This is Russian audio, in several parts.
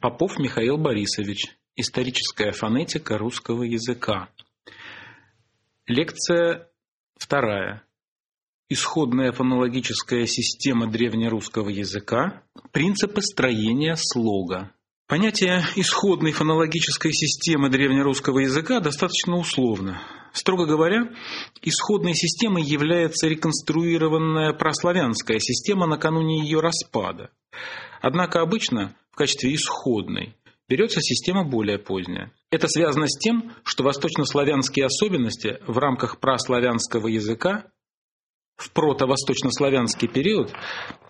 Попов Михаил Борисович. Историческая фонетика русского языка. Лекция вторая. Исходная фонологическая система древнерусского языка. Принципы строения слога. Понятие исходной фонологической системы древнерусского языка достаточно условно. Строго говоря, исходной системой является реконструированная прославянская система накануне ее распада. Однако обычно в качестве исходной берется система более поздняя. Это связано с тем, что восточнославянские особенности в рамках праславянского языка в протовосточнославянский период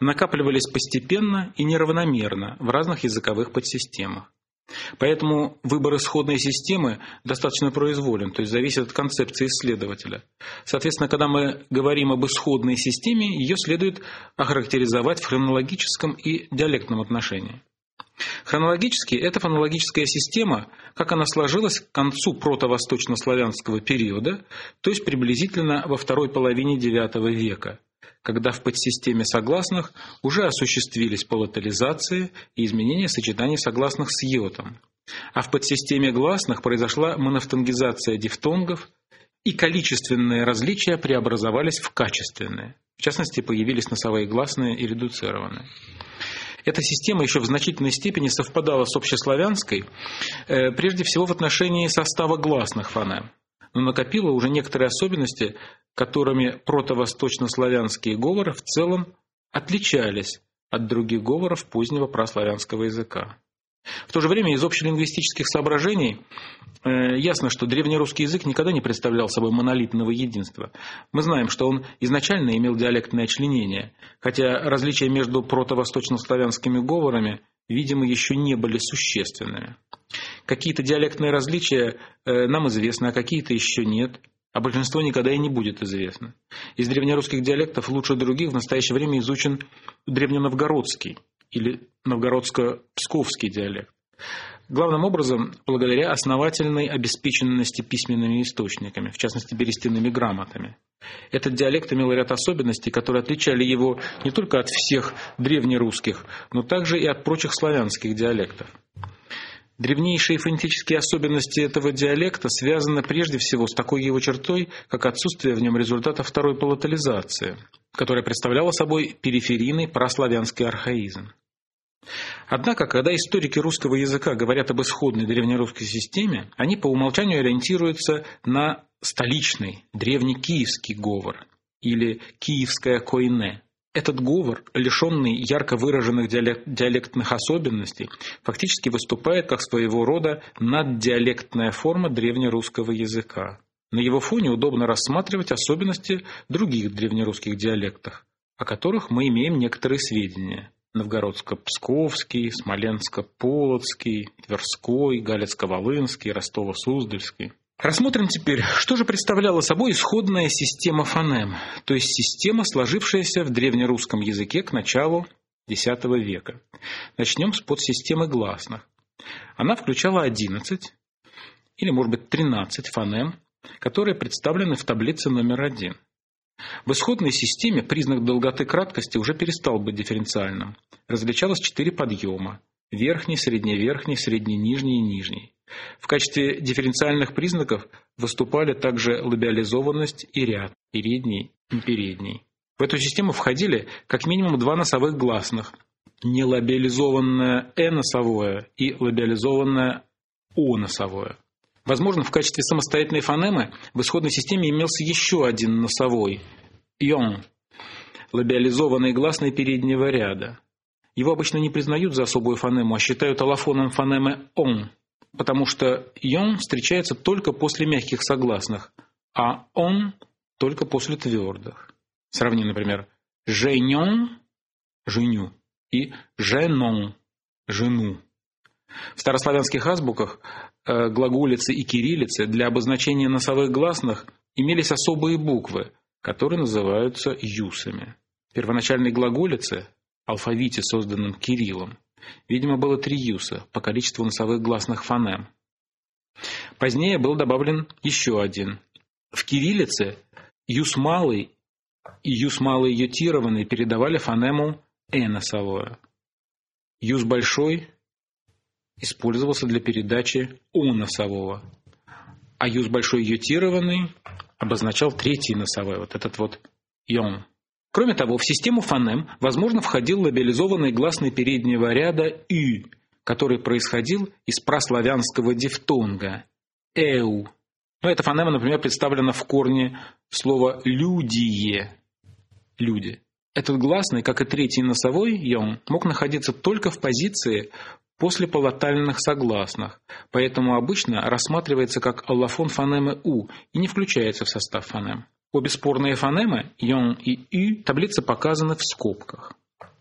накапливались постепенно и неравномерно в разных языковых подсистемах. Поэтому выбор исходной системы достаточно произволен, то есть зависит от концепции исследователя. Соответственно, когда мы говорим об исходной системе, ее следует охарактеризовать в хронологическом и диалектном отношении. Хронологически эта фонологическая система, как она сложилась к концу протовосточнославянского периода, то есть приблизительно во второй половине IX века, когда в подсистеме согласных уже осуществились палатализации и изменения сочетаний согласных с йотом, а в подсистеме гласных произошла монофтонгизация дифтонгов, и количественные различия преобразовались в качественные. В частности, появились носовые гласные и редуцированные. Эта система еще в значительной степени совпадала с общеславянской, э, прежде всего в отношении состава гласных фонем, но накопила уже некоторые особенности, которыми протовосточнославянские говоры в целом отличались от других говоров позднего прославянского языка. В то же время из общелингвистических соображений э, ясно, что древнерусский язык никогда не представлял собой монолитного единства. Мы знаем, что он изначально имел диалектное членение, хотя различия между протовосточнославянскими говорами, видимо, еще не были существенными. Какие-то диалектные различия э, нам известны, а какие-то еще нет, а большинство никогда и не будет известно. Из древнерусских диалектов лучше других в настоящее время изучен древненовгородский – или новгородско-псковский диалект. Главным образом, благодаря основательной обеспеченности письменными источниками, в частности, берестяными грамотами. Этот диалект имел ряд особенностей, которые отличали его не только от всех древнерусских, но также и от прочих славянских диалектов. Древнейшие фонетические особенности этого диалекта связаны прежде всего с такой его чертой, как отсутствие в нем результата второй палатализации, которая представляла собой периферийный прославянский архаизм. Однако, когда историки русского языка говорят об исходной древнерусской системе, они по умолчанию ориентируются на столичный древнекиевский говор или киевское койне. Этот говор, лишенный ярко выраженных диалектных особенностей, фактически выступает как своего рода наддиалектная форма древнерусского языка. На его фоне удобно рассматривать особенности других древнерусских диалектов, о которых мы имеем некоторые сведения. Новгородско-Псковский, Смоленско-Полоцкий, Тверской, Галицко-Волынский, Ростово-Суздальский. Рассмотрим теперь, что же представляла собой исходная система фонем, то есть система, сложившаяся в древнерусском языке к началу X века. Начнем с подсистемы гласных. Она включала 11 или, может быть, 13 фонем, которые представлены в таблице номер один – в исходной системе признак долготы краткости уже перестал быть дифференциальным. Различалось четыре подъема – верхний, средневерхний, средне-нижний и нижний. В качестве дифференциальных признаков выступали также лабиализованность и ряд – передний и передний. В эту систему входили как минимум два носовых гласных – нелабиализованное «э» и лабиализованное «о» носовое. Возможно, в качестве самостоятельной фонемы в исходной системе имелся еще один носовой – «йон» – лабиализованный гласный переднего ряда. Его обычно не признают за особую фонему, а считают аллофоном фонемы «он», потому что «йон» встречается только после мягких согласных, а «он» – только после твердых. Сравни, например, «женьон» – «женю» и «женон» – «жену». В старославянских азбуках Э, глаголицы и кириллицы для обозначения носовых гласных имелись особые буквы, которые называются юсами. Первоначальной глаголице, алфавите, созданном Кириллом, видимо, было три юса по количеству носовых гласных фонем. Позднее был добавлен еще один. В кириллице юс малый и юс малый ютированный передавали фонему «э» носовое. Юс большой использовался для передачи «о» носового, а юз большой ютированный обозначал третий носовой, вот этот вот «йон». Кроме того, в систему фонем, возможно, входил лабиализованный гласный переднего ряда «ü», который происходил из праславянского дифтонга «эу». Но эта фонема, например, представлена в корне слова «людие» – «люди». Этот гласный, как и третий носовой «йон», мог находиться только в позиции после палатальных согласных, поэтому обычно рассматривается как аллофон фонемы «у» и не включается в состав фонем. Обе спорные фонемы «йон» и «ю» таблицы показаны в скобках.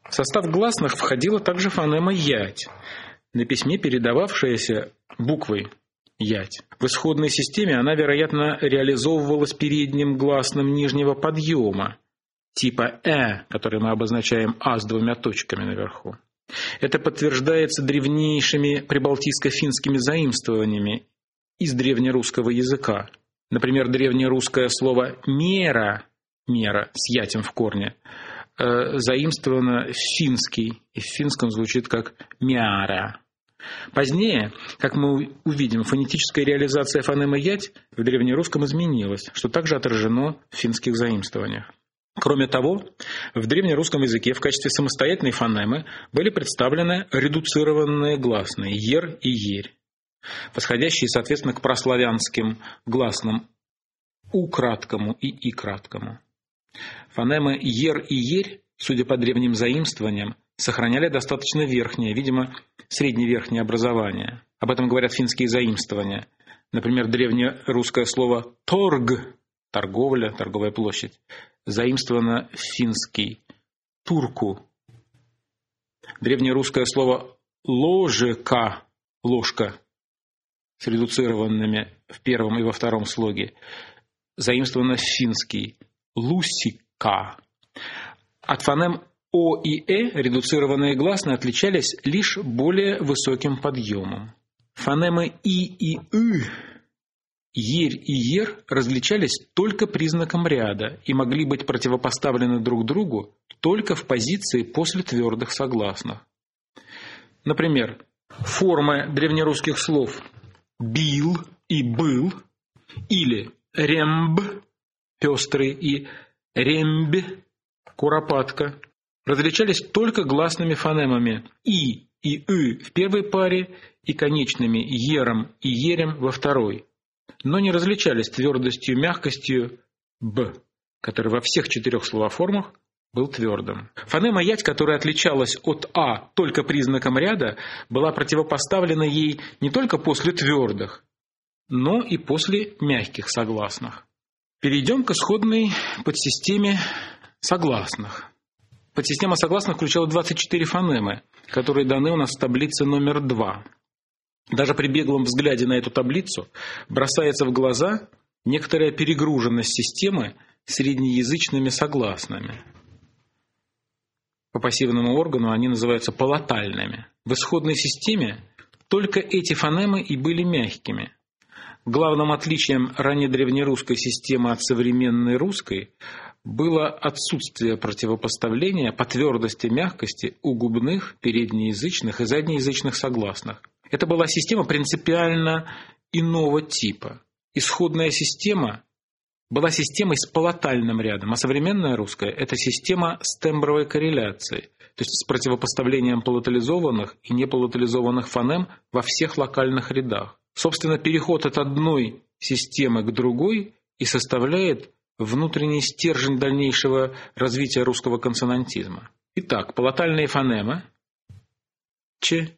В состав гласных входила также фонема «ять», на письме передававшаяся буквой «ять». В исходной системе она, вероятно, реализовывалась передним гласным нижнего подъема, типа «э», который мы обозначаем «а» с двумя точками наверху. Это подтверждается древнейшими прибалтийско-финскими заимствованиями из древнерусского языка. Например, древнерусское слово «мера», «мера» с ятем в корне, э, заимствовано в финский, и в финском звучит как «мяра». Позднее, как мы увидим, фонетическая реализация фонемы «ять» в древнерусском изменилась, что также отражено в финских заимствованиях. Кроме того, в древнерусском языке в качестве самостоятельной фонемы были представлены редуцированные гласные «ер» и «ерь» восходящие, соответственно, к прославянским гласным «у» краткому и «и» краткому. Фонемы «ер» и «ерь», судя по древним заимствованиям, сохраняли достаточно верхнее, видимо, средневерхнее образование. Об этом говорят финские заимствования. Например, древнее русское слово «торг» – торговля, торговая площадь, заимствовано финский «турку». Древнерусское слово «ложека» – ложка с редуцированными в первом и во втором слоге, заимствовано финский «лусика». От фонем «о» и «э» редуцированные гласные отличались лишь более высоким подъемом. Фонемы «и» и «ы» Ерь и ер различались только признаком ряда и могли быть противопоставлены друг другу только в позиции после твердых согласных. Например, формы древнерусских слов бил и был, или ремб, пестрый, и ремб, куропатка, различались только гласными фонемами и и «ы» в первой паре и конечными «ером» и «ерем» во второй, но не различались твердостью и мягкостью «б», который во всех четырех словоформах был твердым. Фонема «ять», которая отличалась от «а» только признаком ряда, была противопоставлена ей не только после твердых, но и после мягких согласных. Перейдем к исходной подсистеме согласных. Подсистема согласных включала 24 фонемы, которые даны у нас в таблице номер 2. Даже при беглом взгляде на эту таблицу бросается в глаза некоторая перегруженность системы среднеязычными согласными – по пассивному органу они называются палатальными. В исходной системе только эти фонемы и были мягкими. Главным отличием раннедревнерусской системы от современной русской было отсутствие противопоставления по твердости мягкости у губных, переднеязычных и заднеязычных согласных. Это была система принципиально иного типа. Исходная система была системой с палатальным рядом, а современная русская – это система с тембровой корреляцией, то есть с противопоставлением палатализованных и неполатализованных фонем во всех локальных рядах. Собственно, переход от одной системы к другой и составляет внутренний стержень дальнейшего развития русского консонантизма. Итак, палатальные фонемы Ч,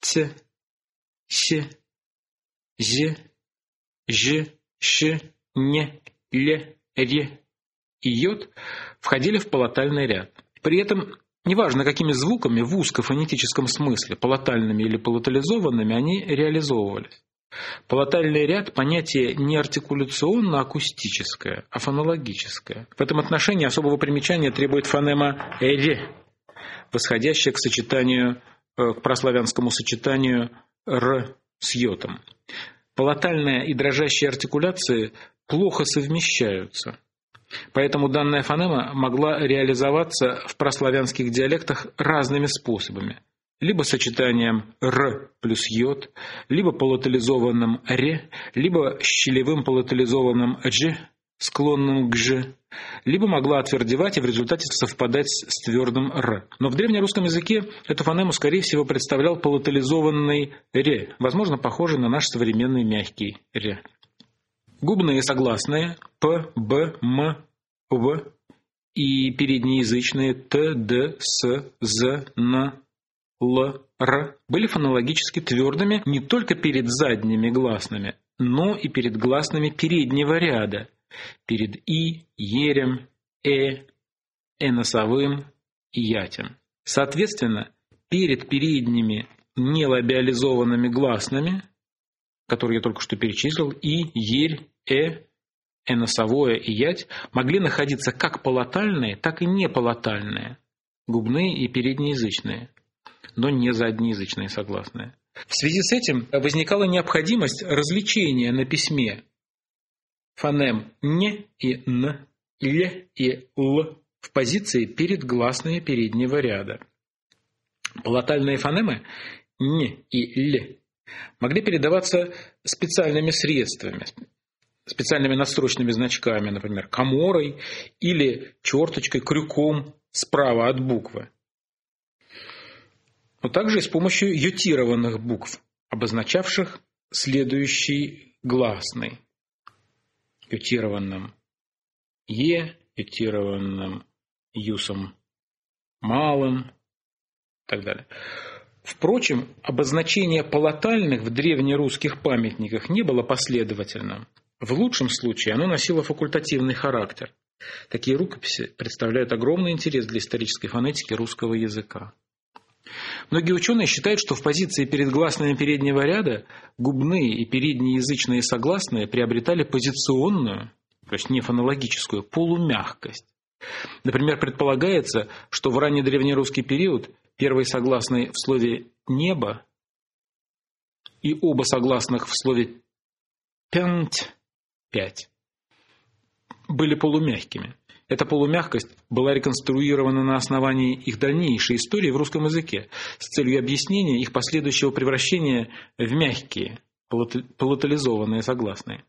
Ц, С, З, Ж, Щ, не, ле, ре и йод входили в палатальный ряд. При этом, неважно какими звуками в узкофонетическом смысле, палатальными или палатализованными, они реализовывались. Палатальный ряд – понятие не артикуляционно-акустическое, а фонологическое. В этом отношении особого примечания требует фонема «ре», восходящая к сочетанию, к прославянскому сочетанию «р» с йотом. Палатальная и дрожащая артикуляции плохо совмещаются. Поэтому данная фонема могла реализоваться в прославянских диалектах разными способами. либо сочетанием «р» плюс «йод», либо полотализованным «ре», либо щелевым полотализованным «дж», склонным к «ж», либо могла отвердевать и в результате совпадать с твердым «р». Но в древнерусском языке эту фонему, скорее всего, представлял полотализованный «ре», возможно, похожий на наш современный мягкий «ре». Губные согласные «п», «б», «м», «в» и переднеязычные «т», «д», «с», «з», «н», «л», «р» были фонологически твердыми не только перед задними гласными, но и перед гласными переднего ряда, перед «и», «ерем», «э», «э» и «ятем». Соответственно, перед передними нелабиализованными гласными, которые я только что перечислил, «и», «ерь», «э», «э» носовое и «ять» могли находиться как полотальные, так и неполотальные, губные и переднеязычные, но не заднеязычные согласные. В связи с этим возникала необходимость развлечения на письме фонем «не» и «н», «ле» и «л» в позиции перед гласными переднего ряда. Полотальные фонемы «не» и «ле» могли передаваться специальными средствами, специальными настрочными значками, например, коморой или черточкой, крюком справа от буквы. Но также и с помощью ютированных букв, обозначавших следующий гласный. Ютированным «е», ютированным «юсом малым» и так далее. Впрочем, обозначение полотальных в древнерусских памятниках не было последовательным. В лучшем случае оно носило факультативный характер. Такие рукописи представляют огромный интерес для исторической фонетики русского языка. Многие ученые считают, что в позиции перед гласными переднего ряда губные и передние язычные согласные приобретали позиционную, то есть не фонологическую, полумягкость. Например, предполагается, что в ранний древнерусский период первый согласный в слове «небо» и оба согласных в слове пять были полумягкими. Эта полумягкость была реконструирована на основании их дальнейшей истории в русском языке с целью объяснения их последующего превращения в мягкие, полотализованные согласные.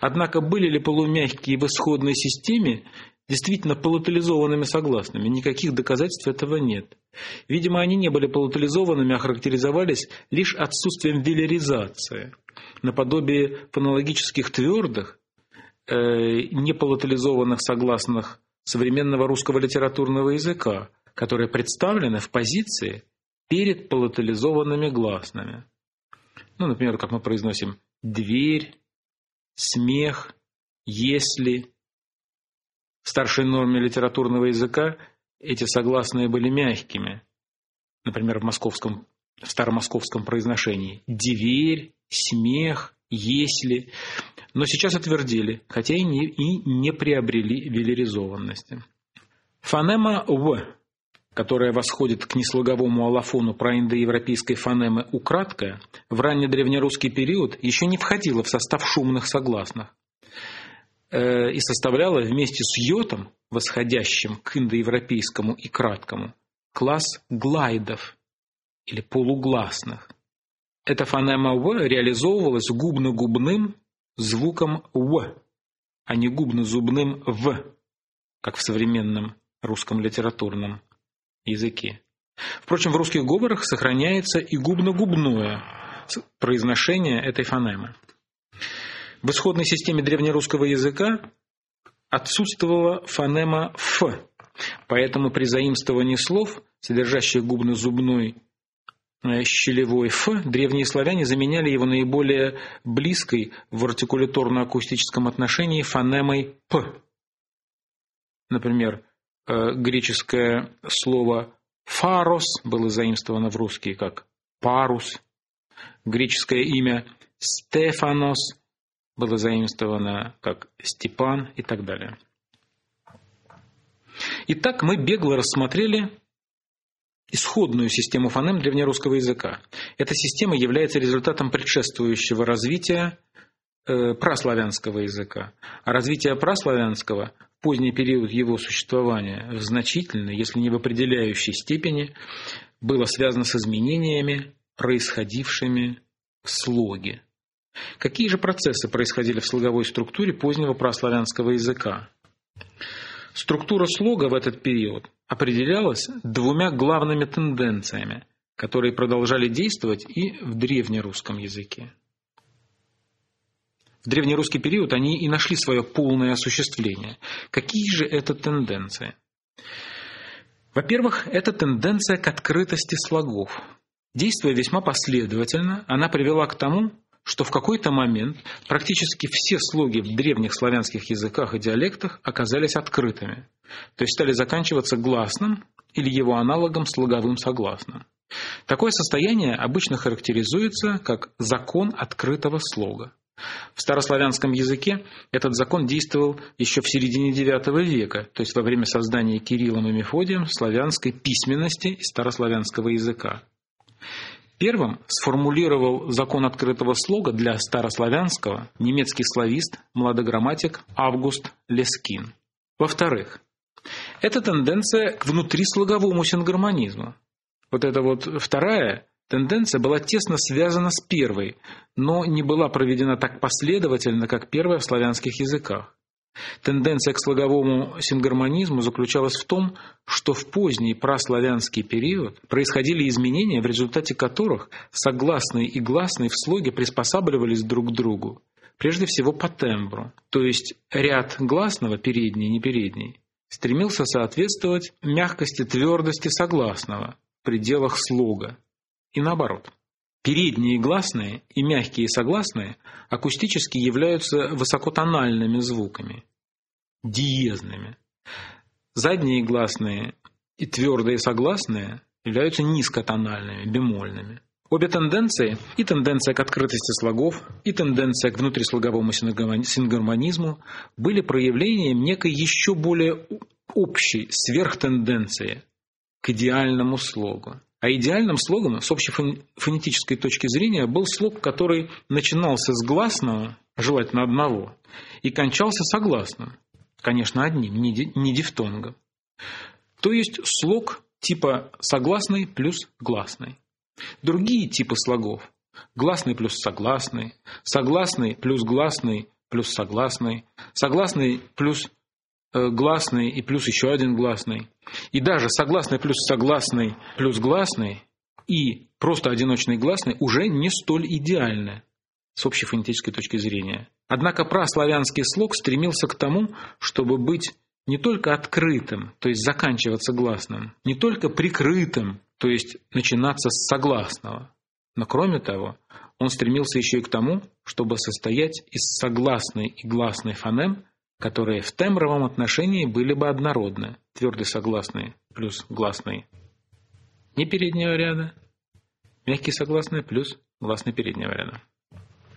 Однако были ли полумягкие в исходной системе действительно полотализованными согласными? Никаких доказательств этого нет. Видимо, они не были полотализованными, а характеризовались лишь отсутствием велеризации – наподобие фонологических твердых, э, неполотализованных согласных современного русского литературного языка, которые представлены в позиции перед полотализованными гласными. Ну, например, как мы произносим «дверь», «смех», «если». В старшей норме литературного языка эти согласные были мягкими. Например, в московском в старомосковском произношении. Дверь, смех, если. Но сейчас отвердили, хотя и не, и не приобрели велеризованности. Фонема «в», которая восходит к неслоговому аллофону проиндоевропейской фонемы украдкая, в раннедревнерусский период еще не входила в состав шумных согласных э, и составляла вместе с йотом, восходящим к индоевропейскому и краткому, класс глайдов или полугласных. Эта фонема «в» реализовывалась губно-губным звуком «в», а не губно-зубным «в», как в современном русском литературном языке. Впрочем, в русских говорах сохраняется и губно-губное произношение этой фонемы. В исходной системе древнерусского языка отсутствовала фонема «ф», поэтому при заимствовании слов, содержащих губно-зубной щелевой «ф», древние славяне заменяли его наиболее близкой в артикуляторно-акустическом отношении фонемой «п». Например, э, греческое слово «фарос» было заимствовано в русский как «парус». Греческое имя «стефанос» было заимствовано как «степан» и так далее. Итак, мы бегло рассмотрели исходную систему фонем древнерусского языка. Эта система является результатом предшествующего развития э, праславянского языка. А развитие праславянского в поздний период его существования в значительной, если не в определяющей степени, было связано с изменениями, происходившими в слоге. Какие же процессы происходили в слоговой структуре позднего прославянского языка? Структура слога в этот период определялась двумя главными тенденциями, которые продолжали действовать и в древнерусском языке. В древнерусский период они и нашли свое полное осуществление. Какие же это тенденции? Во-первых, это тенденция к открытости слогов. Действуя весьма последовательно, она привела к тому, что в какой-то момент практически все слоги в древних славянских языках и диалектах оказались открытыми, то есть стали заканчиваться гласным или его аналогом слоговым согласным. Такое состояние обычно характеризуется как закон открытого слога. В старославянском языке этот закон действовал еще в середине IX века, то есть во время создания Кириллом и Мефодием славянской письменности и старославянского языка. Первым сформулировал закон открытого слога для старославянского немецкий славист, младограмматик Август Лескин. Во-вторых, это тенденция к внутрислоговому сингармонизму. Вот эта вот вторая тенденция была тесно связана с первой, но не была проведена так последовательно, как первая в славянских языках. Тенденция к слоговому сингармонизму заключалась в том, что в поздний праславянский период происходили изменения, в результате которых согласные и гласные в слоге приспосабливались друг к другу, прежде всего по тембру, то есть ряд гласного, передний и непередний, стремился соответствовать мягкости твердости согласного в пределах слога, и наоборот. Передние гласные и мягкие согласные акустически являются высокотональными звуками, диезными. Задние гласные и твердые согласные являются низкотональными, бемольными. Обе тенденции, и тенденция к открытости слогов, и тенденция к внутрислоговому сингармонизму, были проявлением некой еще более общей сверхтенденции к идеальному слогу. А идеальным слогом с общей фонетической точки зрения был слог, который начинался с гласного, желательно одного, и кончался согласным, конечно, одним, не дифтонгом. То есть слог типа согласный плюс гласный. Другие типы слогов – гласный плюс согласный, согласный плюс гласный плюс согласный, согласный плюс гласный и плюс еще один гласный, и даже согласный плюс согласный плюс гласный и просто одиночный гласный уже не столь идеальны с общей фонетической точки зрения. Однако праславянский слог стремился к тому, чтобы быть не только открытым, то есть заканчиваться гласным, не только прикрытым, то есть начинаться с согласного, но кроме того, он стремился еще и к тому, чтобы состоять из согласной и гласной фонем, которые в тембровом отношении были бы однородны, твердый согласный плюс гласный не переднего ряда, мягкий согласный плюс гласный переднего ряда.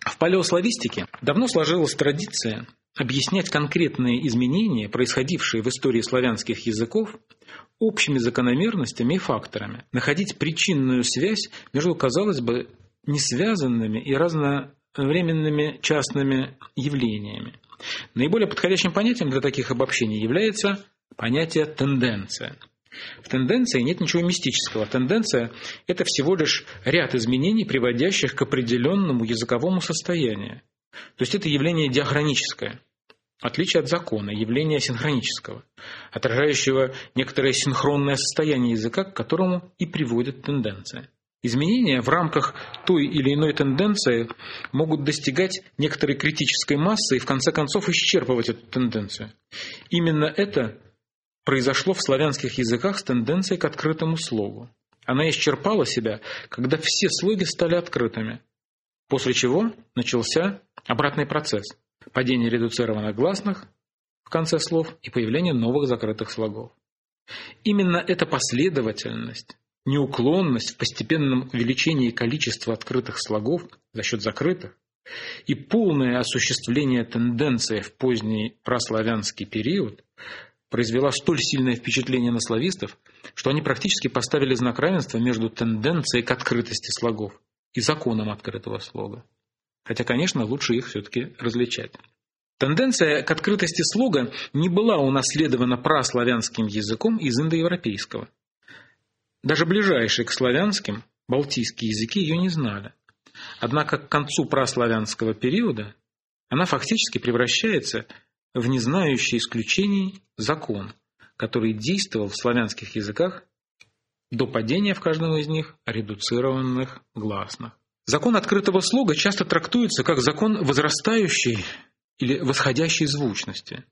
В палеославистике давно сложилась традиция объяснять конкретные изменения, происходившие в истории славянских языков, общими закономерностями и факторами, находить причинную связь между, казалось бы, несвязанными и разновременными частными явлениями. Наиболее подходящим понятием для таких обобщений является понятие «тенденция». В тенденции нет ничего мистического. Тенденция – это всего лишь ряд изменений, приводящих к определенному языковому состоянию. То есть это явление диахроническое, отличие от закона, явление синхронического, отражающего некоторое синхронное состояние языка, к которому и приводит тенденция. Изменения в рамках той или иной тенденции могут достигать некоторой критической массы и в конце концов исчерпывать эту тенденцию. Именно это произошло в славянских языках с тенденцией к открытому слогу. Она исчерпала себя, когда все слоги стали открытыми, после чего начался обратный процесс – падение редуцированных гласных в конце слов и появление новых закрытых слогов. Именно эта последовательность неуклонность в постепенном увеличении количества открытых слогов за счет закрытых и полное осуществление тенденции в поздний прославянский период произвела столь сильное впечатление на славистов, что они практически поставили знак равенства между тенденцией к открытости слогов и законом открытого слога. Хотя, конечно, лучше их все-таки различать. Тенденция к открытости слога не была унаследована праславянским языком из индоевропейского – Даже ближайшие к славянским, балтийские языки ее не знали. Однако к концу праславянского периода она фактически превращается в незнающий исключений закон, который действовал в славянских языках до падения в каждом из них редуцированных гласных. Закон открытого слога часто трактуется как закон возрастающей или восходящей звучности.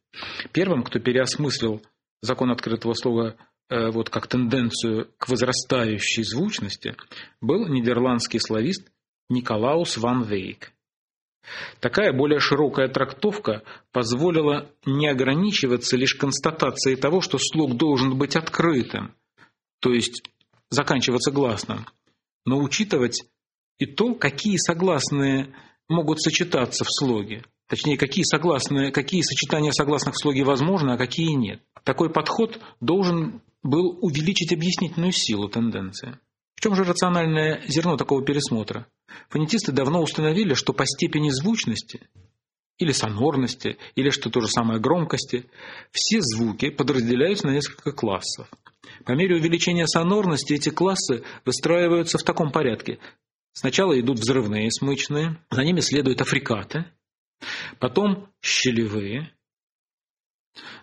Первым, кто переосмыслил закон открытого слога вот как тенденцию к возрастающей звучности, был нидерландский славист Николаус ван Вейк. Такая более широкая трактовка позволила не ограничиваться лишь констатацией того, что слог должен быть открытым, то есть заканчиваться гласным, но учитывать и то, какие согласные могут сочетаться в слоге. Точнее, какие, согласные, какие сочетания согласных в слоге возможны, а какие нет. Такой подход должен был увеличить объяснительную силу тенденции. В чем же рациональное зерно такого пересмотра? Фонетисты давно установили, что по степени звучности или сонорности, или что то же самое громкости, все звуки подразделяются на несколько классов. По мере увеличения сонорности эти классы выстраиваются в таком порядке. Сначала идут взрывные смычные, за ними следуют африкаты, потом щелевые,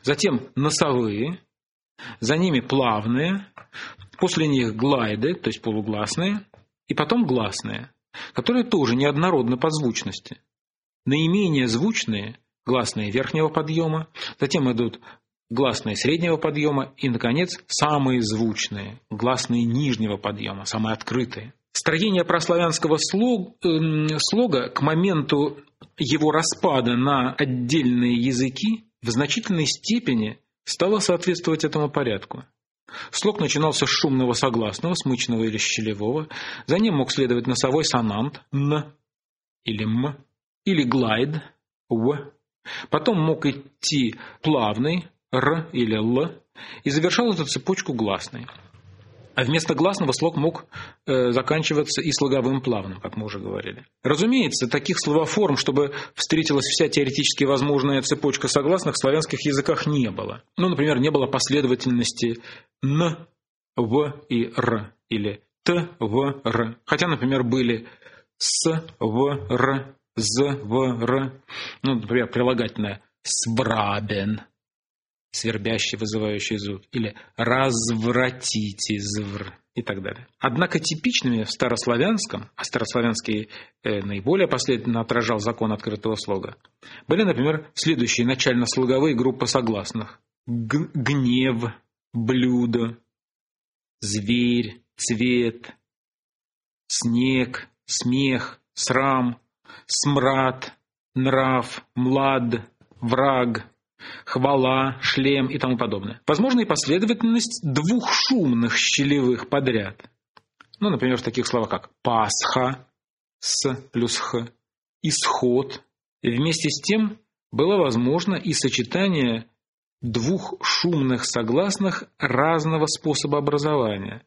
затем носовые, за ними плавные, после них глайды, то есть полугласные, и потом гласные, которые тоже неоднородны по звучности. Наименее звучные – гласные верхнего подъема, затем идут гласные среднего подъема и, наконец, самые звучные – гласные нижнего подъема, самые открытые. Строение прославянского слог, э, слога к моменту его распада на отдельные языки в значительной степени стало соответствовать этому порядку. Слог начинался с шумного согласного, смычного или щелевого, за ним мог следовать носовой сонант «н» или «м», или глайд «в», потом мог идти плавный «р» или «л», и завершал эту цепочку гласной – а вместо гласного слог мог э, заканчиваться и слоговым плавным, как мы уже говорили. Разумеется, таких словоформ, чтобы встретилась вся теоретически возможная цепочка согласных, в славянских языках не было. Ну, например, не было последовательности «н», «в» и «р» или «т», «в», «р». Хотя, например, были «с», «в», «р», «з», «в», «р». Ну, например, прилагательное «сврабен», свербящий, вызывающий звук, или «развратите звр» и так далее. Однако типичными в старославянском, а старославянский э, наиболее последовательно отражал закон открытого слога, были, например, следующие начально-слоговые группы согласных. Г гнев, блюдо, зверь, цвет, снег, смех, срам, смрад, нрав, млад, враг, хвала, шлем и тому подобное. Возможно и последовательность двух шумных щелевых подряд. Ну, например, в таких словах, как «Пасха» с плюс «х», «исход». И вместе с тем было возможно и сочетание двух шумных согласных разного способа образования.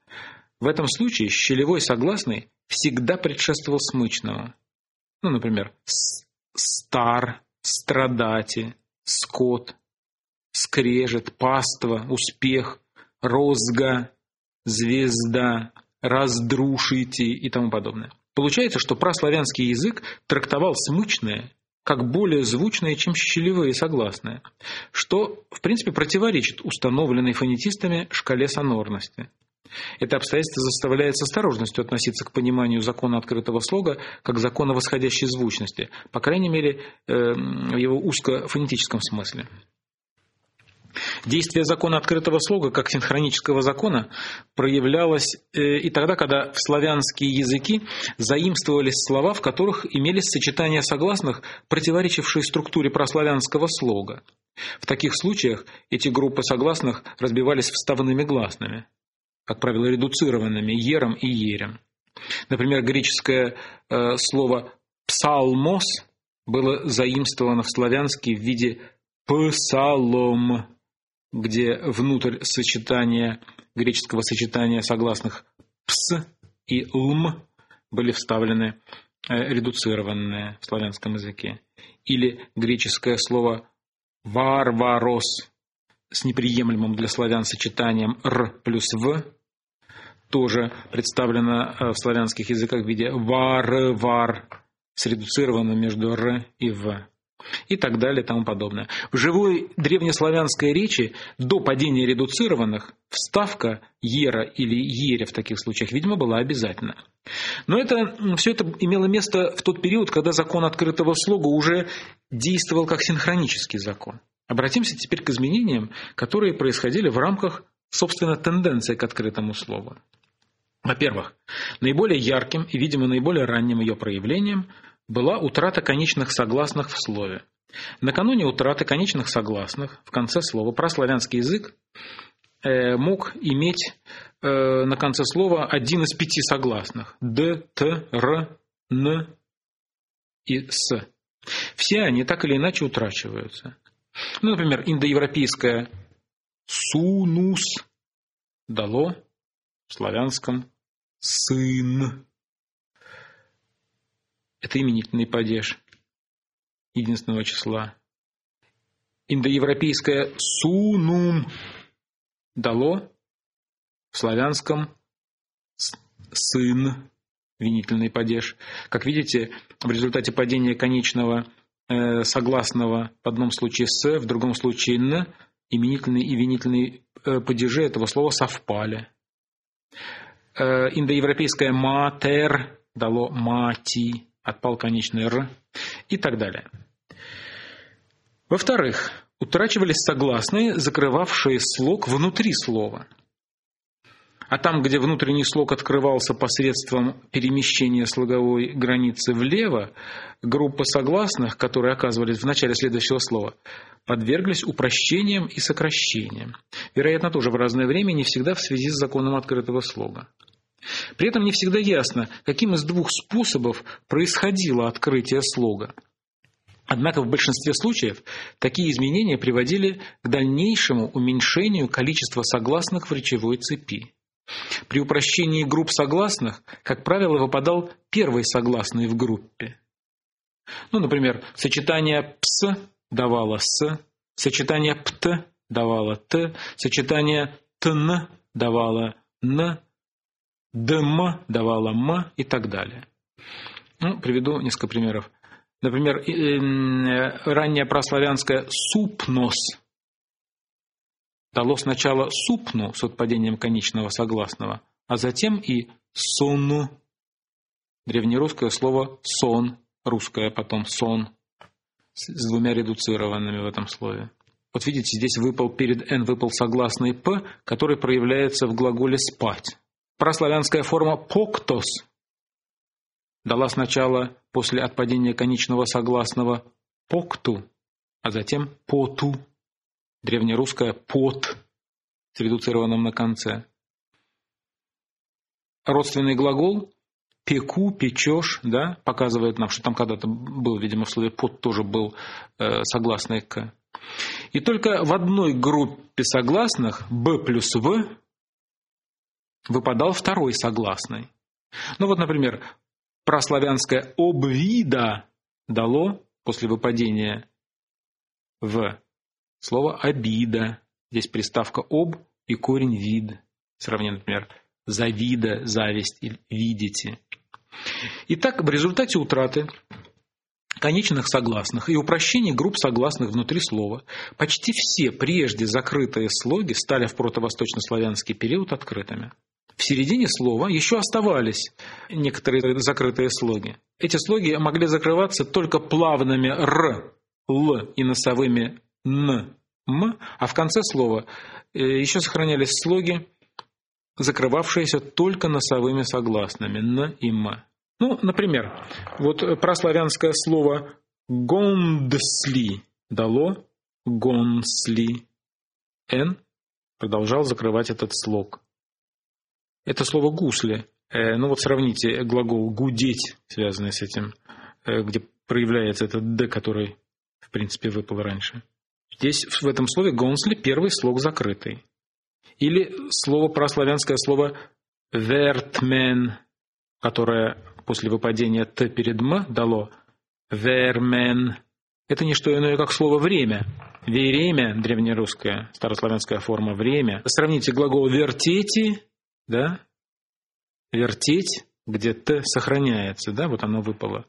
В этом случае щелевой согласный всегда предшествовал смычного. Ну, например, «стар», «страдати», скот, скрежет, паства, успех, розга, звезда, раздрушите и тому подобное. Получается, что праславянский язык трактовал смычное как более звучное, чем щелевые согласные, что, в принципе, противоречит установленной фонетистами шкале сонорности. Это обстоятельство заставляет с осторожностью относиться к пониманию закона открытого слога как закона восходящей звучности, по крайней мере, э, в его узкофонетическом смысле. Действие закона открытого слога как синхронического закона проявлялось э, и тогда, когда в славянские языки заимствовались слова, в которых имелись сочетания согласных, противоречившие структуре прославянского слога. В таких случаях эти группы согласных разбивались вставными гласными как правило, редуцированными ером и ерем. Например, греческое э, слово «псалмос» было заимствовано в славянске в виде «псалом», где внутрь сочетания, греческого сочетания согласных «пс» и «лм» были вставлены э, редуцированные в славянском языке. Или греческое слово «варварос» с неприемлемым для славян сочетанием «р» плюс «в», тоже представлена э, в славянских языках в виде вар, вар, средуцировано между р и в и так далее и тому подобное. В живой древнеславянской речи до падения редуцированных вставка «ера» или «ере» в таких случаях, видимо, была обязательна. Но это, все это имело место в тот период, когда закон открытого слога уже действовал как синхронический закон. Обратимся теперь к изменениям, которые происходили в рамках, собственно, тенденции к открытому слову. Во-первых, наиболее ярким и, видимо, наиболее ранним ее проявлением была утрата конечных согласных в слове. Накануне утраты конечных согласных в конце слова прославянский язык э, мог иметь э, на конце слова один из пяти согласных – д, т, р, н и с. Все они так или иначе утрачиваются. Ну, например, индоевропейское «сунус» дало в славянском «сын». Это именительный падеж единственного числа. Индоевропейское «сунум» дало в славянском «сын» винительный падеж. Как видите, в результате падения конечного э, согласного в одном случае «с», в другом случае «н», именительный и винительный э, падежи этого слова совпали. Э, индоевропейское «матер» дало «мати», отпал конечный «р» и так далее. Во-вторых, утрачивались согласные, закрывавшие слог внутри слова. А там, где внутренний слог открывался посредством перемещения слоговой границы влево, группа согласных, которые оказывались в начале следующего слова, подверглись упрощениям и сокращениям. Вероятно, тоже в разное время, не всегда в связи с законом открытого слога. При этом не всегда ясно, каким из двух способов происходило открытие слога. Однако в большинстве случаев такие изменения приводили к дальнейшему уменьшению количества согласных в речевой цепи. При упрощении групп согласных, как правило, выпадал первый согласный в группе. Ну, например, сочетание «пс» давало «с», сочетание «пт» давало «т», сочетание «тн» давало «н», «дм» давало «м» и так далее. Ну, приведу несколько примеров. Например, э, раннее прославянское «супнос» дало сначала «супну» с отпадением конечного согласного, а затем и «сонну». Древнерусское слово «сон», русское потом «сон», с двумя редуцированными в этом слове. Вот видите, здесь выпал перед «н» выпал согласный «п», который проявляется в глаголе «спать». Прославянская форма «поктос» дала сначала после отпадения конечного согласного «покту», а затем «поту», древнерусское «пот» с редуцированным на конце. Родственный глагол «пеку», «печешь», да, показывает нам, что там когда-то был, видимо, в слове «пот» тоже был э, согласный «к». И только в одной группе согласных «б» плюс «в» выпадал второй согласный. Ну вот, например, прославянское «обвида» дало после выпадения в слово «обида». Здесь приставка «об» и корень «вид». Сравнение, например, «завида», «зависть» или «видите». Итак, в результате утраты конечных согласных и упрощения групп согласных внутри слова, почти все прежде закрытые слоги стали в протовосточнославянский период открытыми. В середине слова еще оставались некоторые закрытые слоги. Эти слоги могли закрываться только плавными «р», «л» и носовыми «н», «м», а в конце слова э, еще сохранялись слоги, закрывавшиеся только носовыми согласными «н» и «м». Ну, например, вот прославянское слово «гондсли» дало «гонсли». «Н» продолжал закрывать этот слог. Это слово «гусли». Э, ну вот сравните глагол «гудеть», связанный с этим, э, где проявляется этот «д», который, в принципе, выпал раньше. Здесь в этом слове «гонсли» первый слог закрытый. Или слово прославянское слово «вертмен», которое после выпадения «т» перед «м» дало «вермен». Это не что иное, как слово «время». Время, древнерусская, старославянская форма «время». Сравните глагол «вертети» да, вертеть, где Т сохраняется, да, вот оно выпало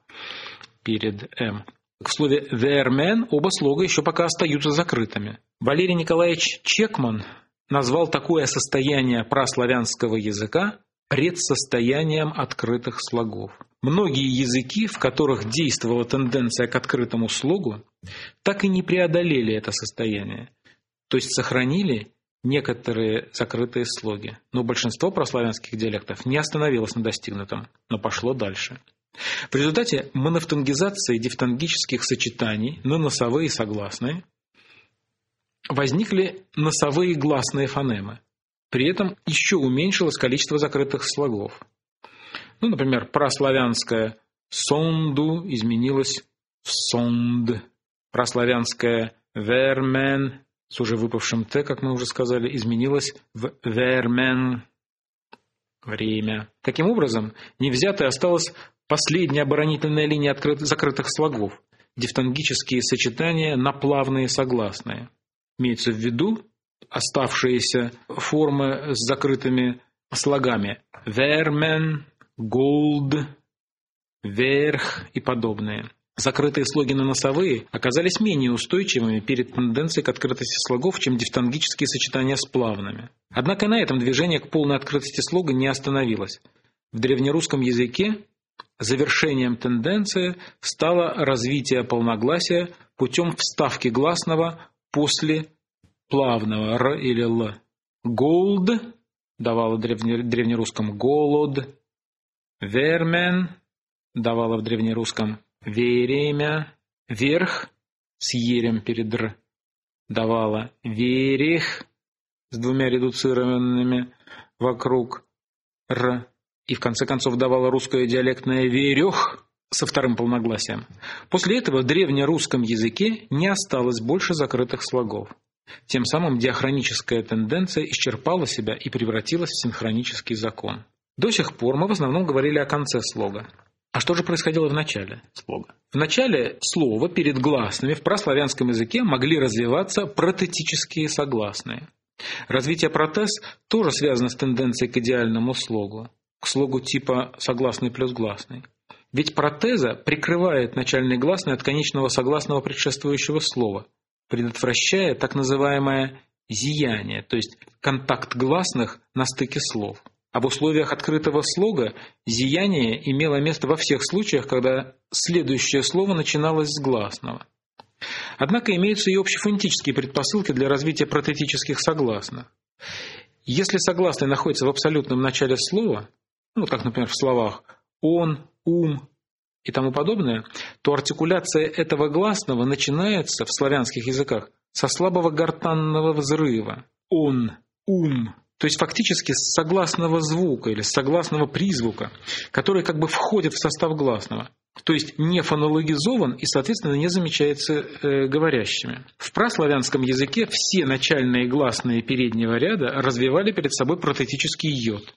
перед М. В слове «вермен» оба слога еще пока остаются закрытыми. Валерий Николаевич Чекман назвал такое состояние праславянского языка предсостоянием открытых слогов. Многие языки, в которых действовала тенденция к открытому слогу, так и не преодолели это состояние, то есть сохранили некоторые закрытые слоги. Но большинство прославянских диалектов не остановилось на достигнутом, но пошло дальше. В результате монофтонгизации дифтонгических сочетаний на носовые согласные возникли носовые гласные фонемы. При этом еще уменьшилось количество закрытых слогов. Ну, например, прославянское «сонду» изменилось в «сонд», прославянское «вермен» с уже выпавшим «т», как мы уже сказали, изменилось в «вермен» – время. Таким образом, невзятой осталась последняя оборонительная линия открыт, закрытых слогов – дифтонгические сочетания на плавные согласные. Имеется в виду оставшиеся формы с закрытыми слогами «вермен», «gold», «верх» и подобные. Закрытые слоги на носовые оказались менее устойчивыми перед тенденцией к открытости слогов, чем дифтонгические сочетания с плавными. Однако на этом движение к полной открытости слога не остановилось. В древнерусском языке завершением тенденции стало развитие полногласия путем вставки гласного после плавного «р» или «л». «Gold» давало древне, древнерусском «голод», «вермен» давало в древнерусском «веремя», «верх» с «ерем» перед «р» давало «верех» с двумя редуцированными вокруг «р» и в конце концов давало русское диалектное «верех» со вторым полногласием. После этого в древнерусском языке не осталось больше закрытых слогов. Тем самым диахроническая тенденция исчерпала себя и превратилась в синхронический закон. До сих пор мы в основном говорили о конце слога. А что же происходило в начале слога? В начале слова перед гласными в прославянском языке могли развиваться протетические согласные. Развитие протез тоже связано с тенденцией к идеальному слогу, к слогу типа согласный плюс гласный. Ведь протеза прикрывает начальный гласный от конечного согласного предшествующего слова, предотвращая так называемое зияние, то есть контакт гласных на стыке слов. Об условиях открытого слога зияние имело место во всех случаях, когда следующее слово начиналось с гласного. Однако имеются и общефонетические предпосылки для развития протетических согласных. Если согласный находится в абсолютном начале слова, ну, как, например, в словах «он», «ум», и тому подобное, то артикуляция этого гласного начинается в славянских языках со слабого гортанного взрыва. Он, ум, то есть фактически с согласного звука или с согласного призвука, который как бы входит в состав гласного. То есть не фонологизован и, соответственно, не замечается э, говорящими. В праславянском языке все начальные гласные переднего ряда развивали перед собой протетический йод.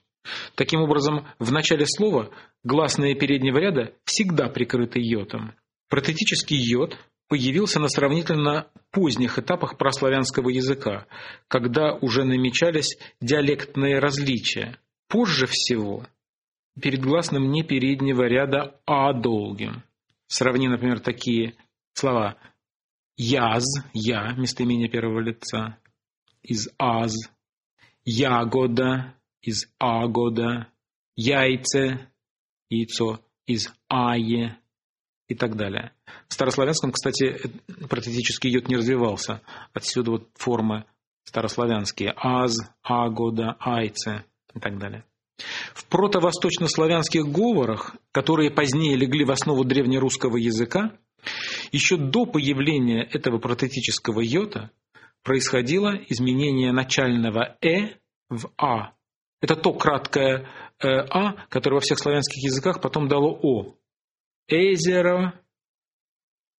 Таким образом, в начале слова гласные переднего ряда всегда прикрыты йотом. Протетический йод появился на сравнительно поздних этапах прославянского языка, когда уже намечались диалектные различия. Позже всего перед гласным не переднего ряда «а» долгим. Сравни, например, такие слова «яз» – «я» – местоимение первого лица, из «аз», «ягода» из агода, яйце, яйцо из ае и так далее. В старославянском, кстати, протетический йод не развивался. Отсюда вот формы старославянские аз, агода, айце и так далее. В протовосточнославянских говорах, которые позднее легли в основу древнерусского языка, еще до появления этого протетического йота происходило изменение начального «э» в «а», это то краткое э, «а», которое во всех славянских языках потом дало «о». Эзеро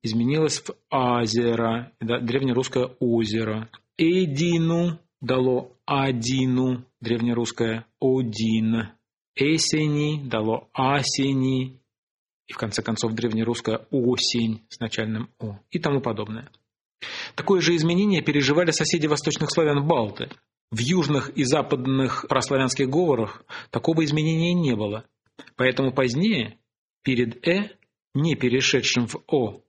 изменилось в азеро, да, древнерусское озеро. Эдину дало адину, древнерусское один. Эсени дало асени, и в конце концов древнерусское осень с начальным о и тому подобное. Такое же изменение переживали соседи восточных славян Балты. В южных и западных прославянских говорах такого изменения не было, поэтому позднее перед «э», не перешедшим в «о»,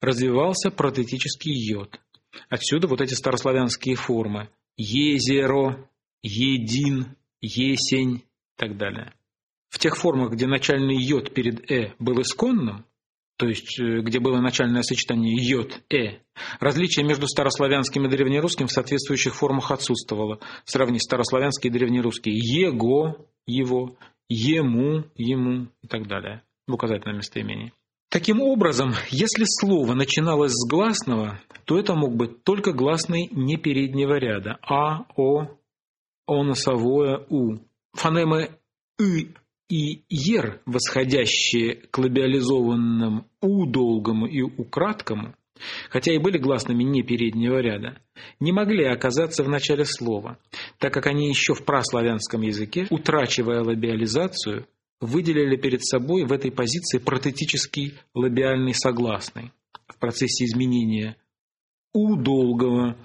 развивался протетический йод. Отсюда вот эти старославянские формы «езеро», «един», «есень» и так далее. В тех формах, где начальный йод перед «э» был исконным, то есть э, где было начальное сочетание йод-э, различие между старославянским и древнерусским в соответствующих формах отсутствовало. Сравни старославянский и древнерусский. Его, его, ему, ему и так далее в указательном местоимении. Таким образом, если слово начиналось с гласного, то это мог быть только гласный не переднего ряда а, о, о носовое, у. Фонемы «ы» и «ер», восходящие к лабиализованным «у» долгому и «у» краткому, хотя и были гласными не переднего ряда, не могли оказаться в начале слова, так как они еще в праславянском языке, утрачивая лабиализацию, выделили перед собой в этой позиции протетический лабиальный согласный в процессе изменения «у» долгого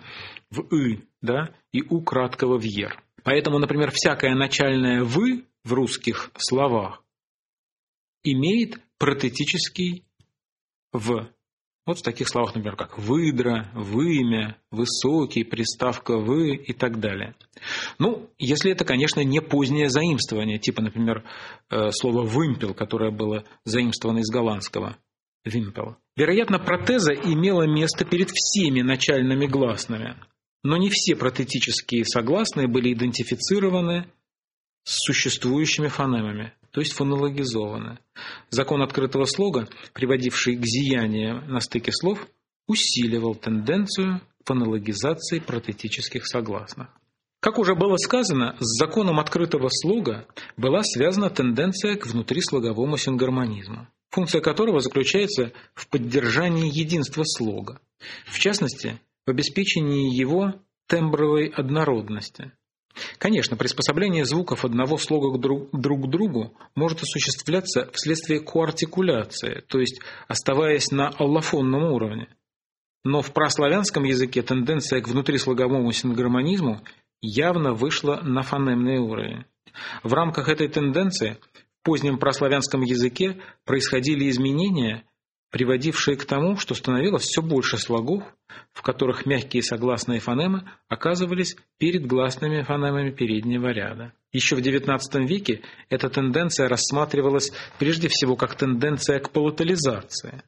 в «ы» да, и «у» краткого в «ер». Поэтому, например, всякое начальное «вы» в русских словах имеет протетический «в». Вот в таких словах, например, как «выдра», «вымя», «высокий», приставка «вы» и так далее. Ну, если это, конечно, не позднее заимствование, типа, например, э, слова «вымпел», которое было заимствовано из голландского «вимпел». Вероятно, протеза имела место перед всеми начальными гласными, но не все протетические согласные были идентифицированы с существующими фонемами, то есть фонологизованы. Закон открытого слога, приводивший к зиянию на стыке слов, усиливал тенденцию фонологизации протетических согласных. Как уже было сказано, с законом открытого слога была связана тенденция к внутрислоговому сингармонизму, функция которого заключается в поддержании единства слога, в частности, в обеспечении его тембровой однородности. Конечно, приспособление звуков одного слога друг, к другу может осуществляться вследствие коартикуляции, то есть оставаясь на аллофонном уровне. Но в прославянском языке тенденция к внутрислоговому сингармонизму явно вышла на фонемный уровень. В рамках этой тенденции в позднем прославянском языке происходили изменения, приводившие к тому, что становилось все больше слогов, в которых мягкие согласные фонемы оказывались перед гласными фонемами переднего ряда. Еще в XIX веке эта тенденция рассматривалась прежде всего как тенденция к палатализации.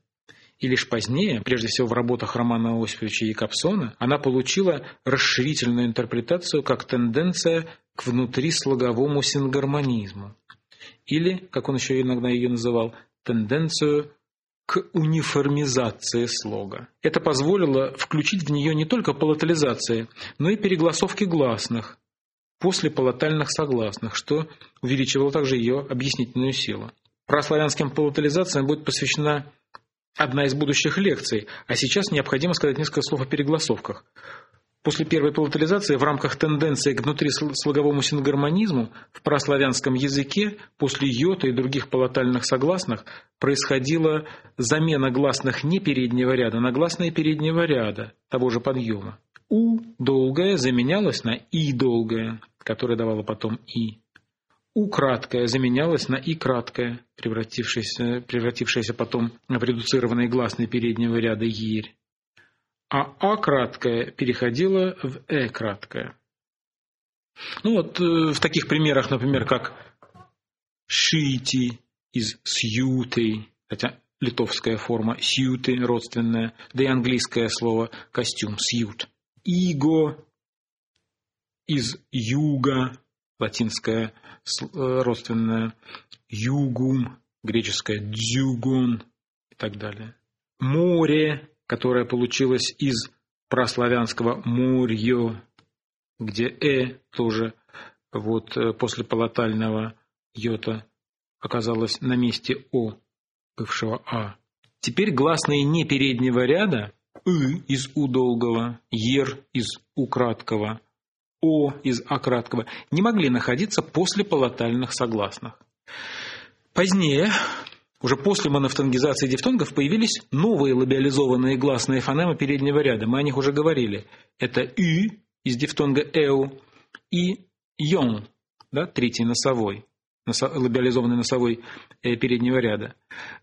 И лишь позднее, прежде всего в работах Романа Осиповича Якобсона, она получила расширительную интерпретацию как тенденция к внутрислоговому сингармонизму. Или, как он еще иногда ее называл, тенденцию к униформизации слога. Это позволило включить в нее не только палатализации, но и перегласовки гласных после палатальных согласных, что увеличивало также ее объяснительную силу. Прославянским палатализациям будет посвящена одна из будущих лекций, а сейчас необходимо сказать несколько слов о перегласовках. После первой палатализации в рамках тенденции к внутрислоговому сингармонизму в прославянском языке после йота и других палатальных согласных происходила замена гласных не переднего ряда на гласные переднего ряда того же подъема. У долгое заменялось на И долгое, которое давало потом И. У краткое заменялось на И краткое, превратившееся, превратившееся потом в редуцированный гласный переднего ряда Ерь а А краткое переходило в Э краткое. Ну вот э, в таких примерах, например, как шити из сьюты, хотя литовская форма сьюты родственная, да и английское слово костюм сьют. Иго из юга, латинское э, родственное, югум, греческое дзюгон и так далее. Море которая получилась из прославянского «мурьё», где «э» тоже вот э, после палатального «йота» оказалось на месте «о» бывшего «а». Теперь гласные не переднего ряда «ы» из «у» долгого, «ер» из «у» краткого, «о» из «а» краткого не могли находиться после палатальных согласных. Позднее уже после монофтонгизации дифтонгов появились новые лабиализованные гласные фонемы переднего ряда. Мы о них уже говорили. Это «ü» из дифтонга «эу» и «йон», да, третий носовой, лабиализованный носовой э, переднего ряда.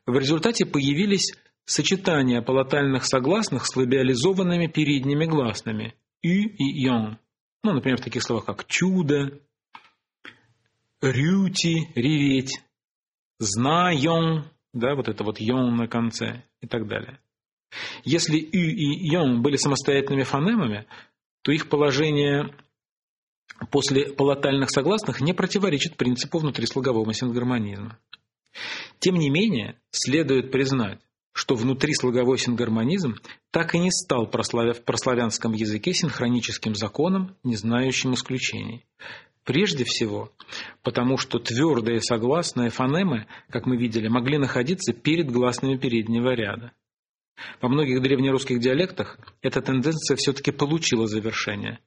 В результате появились сочетания палатальных согласных с лабиализованными передними гласными «ю» и «йон». Ну, например, в таких словах, как «чудо», «рюти» – «реветь», «знаён», да, вот это вот «йон» на конце и так далее. Если «ю» и «йон» были самостоятельными фонемами, то их положение после палатальных согласных не противоречит принципу внутрислогового сингармонизма. Тем не менее, следует признать, что внутрислоговой сингармонизм так и не стал в прославянском языке синхроническим законом, не знающим исключений. Прежде всего, потому что твердые согласные фонемы, как мы видели, могли находиться перед гласными переднего ряда. Во многих древнерусских диалектах эта тенденция все-таки получила завершение.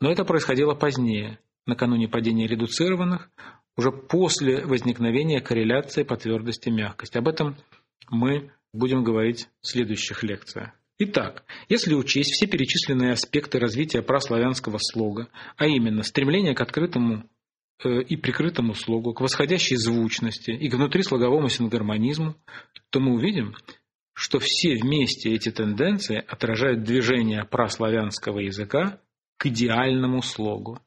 Но это происходило позднее, накануне падения редуцированных, уже после возникновения корреляции по твердости и мягкости. Об этом мы будем говорить в следующих лекциях. Итак, если учесть все перечисленные аспекты развития праславянского слога, а именно стремление к открытому э, и прикрытому слогу, к восходящей звучности и к внутрислоговому сингармонизму, то мы увидим, что все вместе эти тенденции отражают движение праславянского языка к идеальному слогу.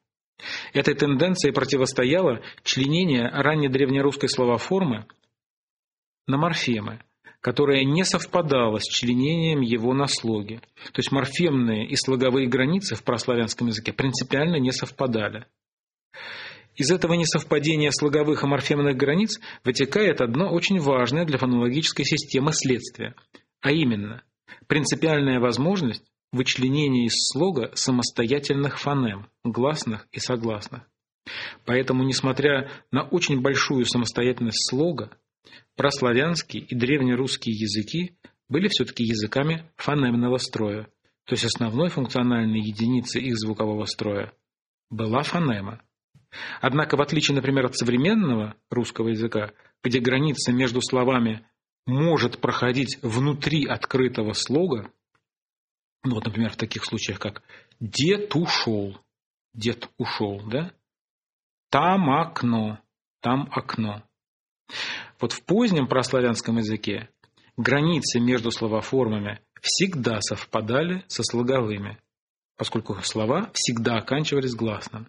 Этой тенденции противостояло членение раннедревнерусской словоформы на морфемы, которая не совпадала с членением его на слоге. То есть морфемные и слоговые границы в прославянском языке принципиально не совпадали. Из этого несовпадения слоговых и морфемных границ вытекает одно очень важное для фонологической системы следствие, а именно принципиальная возможность вычленения из слога самостоятельных фонем, гласных и согласных. Поэтому, несмотря на очень большую самостоятельность слога, прославянский и древнерусские языки были все-таки языками фонемного строя, то есть основной функциональной единицей их звукового строя была фонема. Однако, в отличие, например, от современного русского языка, где граница между словами может проходить внутри открытого слога, ну вот, например, в таких случаях, как «дед ушел», «дед ушел», да? «Там окно», «там окно». Вот в позднем прославянском языке границы между словоформами всегда совпадали со слоговыми, поскольку слова всегда оканчивались гласным.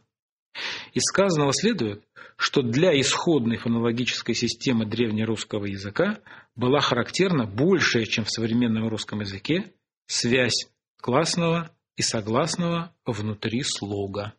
Из сказанного следует, что для исходной фонологической системы древнерусского языка была характерна большая, чем в современном русском языке, связь классного и согласного внутри слога.